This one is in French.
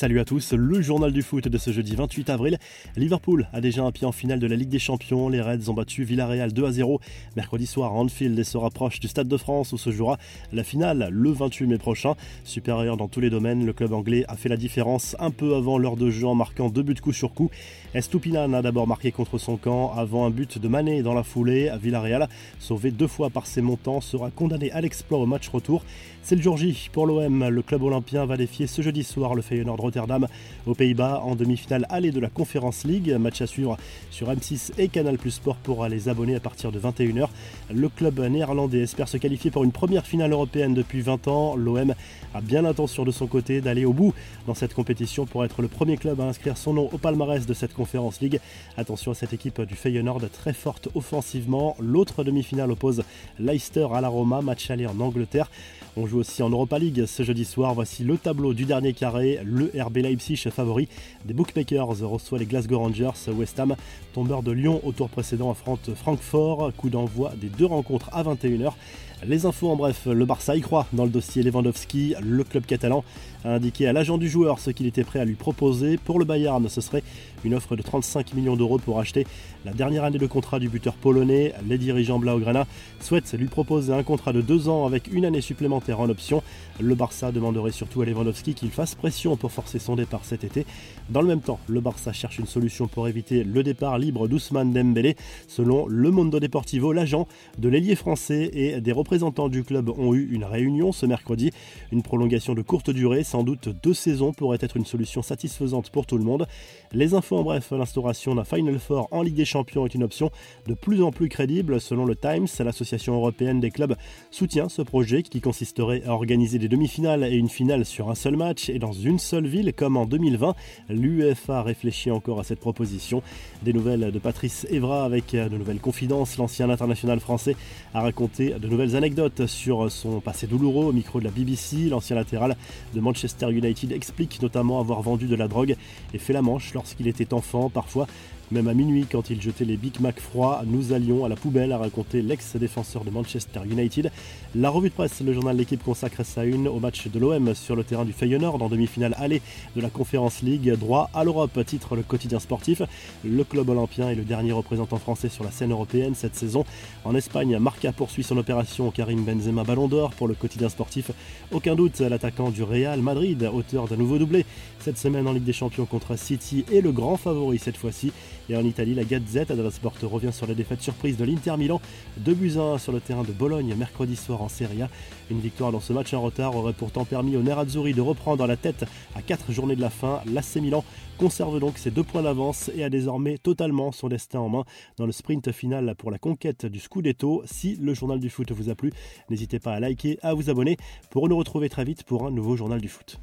Salut à tous, le journal du foot de ce jeudi 28 avril. Liverpool a déjà un pied en finale de la Ligue des Champions. Les Reds ont battu Villarreal 2 à 0 mercredi soir Anfield se rapprochent du Stade de France où se jouera la finale le 28 mai prochain. Supérieur dans tous les domaines, le club anglais a fait la différence un peu avant l'heure de jeu en marquant deux buts coup sur coup. Estupinan a d'abord marqué contre son camp avant un but de Mané dans la foulée. Villarreal, sauvé deux fois par ses montants, sera condamné à l'exploit au match retour. C'est le jour J pour l'OM. Le club olympien va défier ce jeudi soir le Feyenoord Rotterdam aux Pays-Bas en demi-finale allée de la Conference League. Match à suivre sur M6 et Canal Plus Sport pour les abonnés à partir de 21h. Le club néerlandais espère se qualifier pour une première finale européenne depuis 20 ans. L'OM a bien l'intention de son côté d'aller au bout dans cette compétition pour être le premier club à inscrire son nom au palmarès de cette Conference League. Attention à cette équipe du Feyenoord très forte offensivement. L'autre demi-finale oppose Leicester à la Roma, match aller en Angleterre. On joue aussi en Europa League ce jeudi soir. Voici le tableau du dernier carré. Le RB Leipzig, favori des bookmakers, reçoit les Glasgow Rangers. West Ham, tombeur de Lyon au tour précédent, affronte Francfort. Coup d'envoi des deux rencontres à 21h. Les infos en bref, le Barça y croit dans le dossier Lewandowski. Le club catalan a indiqué à l'agent du joueur ce qu'il était prêt à lui proposer. Pour le Bayern, ce serait une offre de 35 millions d'euros pour acheter la dernière année de contrat du buteur polonais. Les dirigeants Blaugrana souhaitent lui proposer un contrat de deux ans avec une année supplémentaire en option. Le Barça demanderait surtout à Lewandowski qu'il fasse pression pour forcer son départ cet été. Dans le même temps, le Barça cherche une solution pour éviter le départ libre d'Ousmane Dembélé. Selon Le Mondo Deportivo, l'agent de l'ailier français et des représentants du club ont eu une réunion ce mercredi. Une prolongation de courte durée, sans doute deux saisons, pourrait être une solution satisfaisante pour tout le monde. Les infos en bref, l'instauration d'un Final Four en Ligue des Champions est une option de plus en plus crédible. Selon le Times, l'association européenne des clubs soutient ce projet qui consisterait à organiser des demi-finales et une finale sur un seul match et dans une seule ville comme en 2020. L'UEFA réfléchit encore à cette proposition. Des nouvelles de Patrice Evra avec de nouvelles confidences. L'ancien international français a raconté de nouvelles anecdotes sur son passé douloureux au micro de la BBC. L'ancien latéral de Manchester United explique notamment avoir vendu de la drogue et fait la manche lorsqu'il était enfant. Parfois, même à minuit, quand il jetait les Big Mac froids, nous allions à la poubelle, a raconté l'ex-défenseur de Manchester United. La revue de presse, le journal l'équipe consacre sa une au match de l'OM sur le terrain du Feyenoord en demi-finale allée de la Conference League. Droit à l'Europe, titre le quotidien sportif. Le club olympien est le dernier représentant français sur la scène européenne cette saison. En Espagne, Marca poursuit son opération Karim Benzema Ballon d'Or pour le quotidien sportif. Aucun doute, l'attaquant du Real Madrid, auteur d'un nouveau doublé cette semaine en Ligue des Champions contre City, est le grand favori cette fois-ci. Et en Italie, la Gazette dello Sport revient sur la défaite surprise de l'Inter Milan. 2 buts 1 sur le terrain de Bologne mercredi soir en Serie A. Une victoire dans ce match en retard aurait pourtant permis au Nerazzurri de reprendre la tête à 4 journées de la fin. L'AC Milan conserve donc ses deux points d'avance et a désormais totalement son destin en main dans le sprint final pour la conquête du Scudetto. Si le journal du foot vous a plu, n'hésitez pas à liker, à vous abonner pour nous retrouver très vite pour un nouveau journal du foot.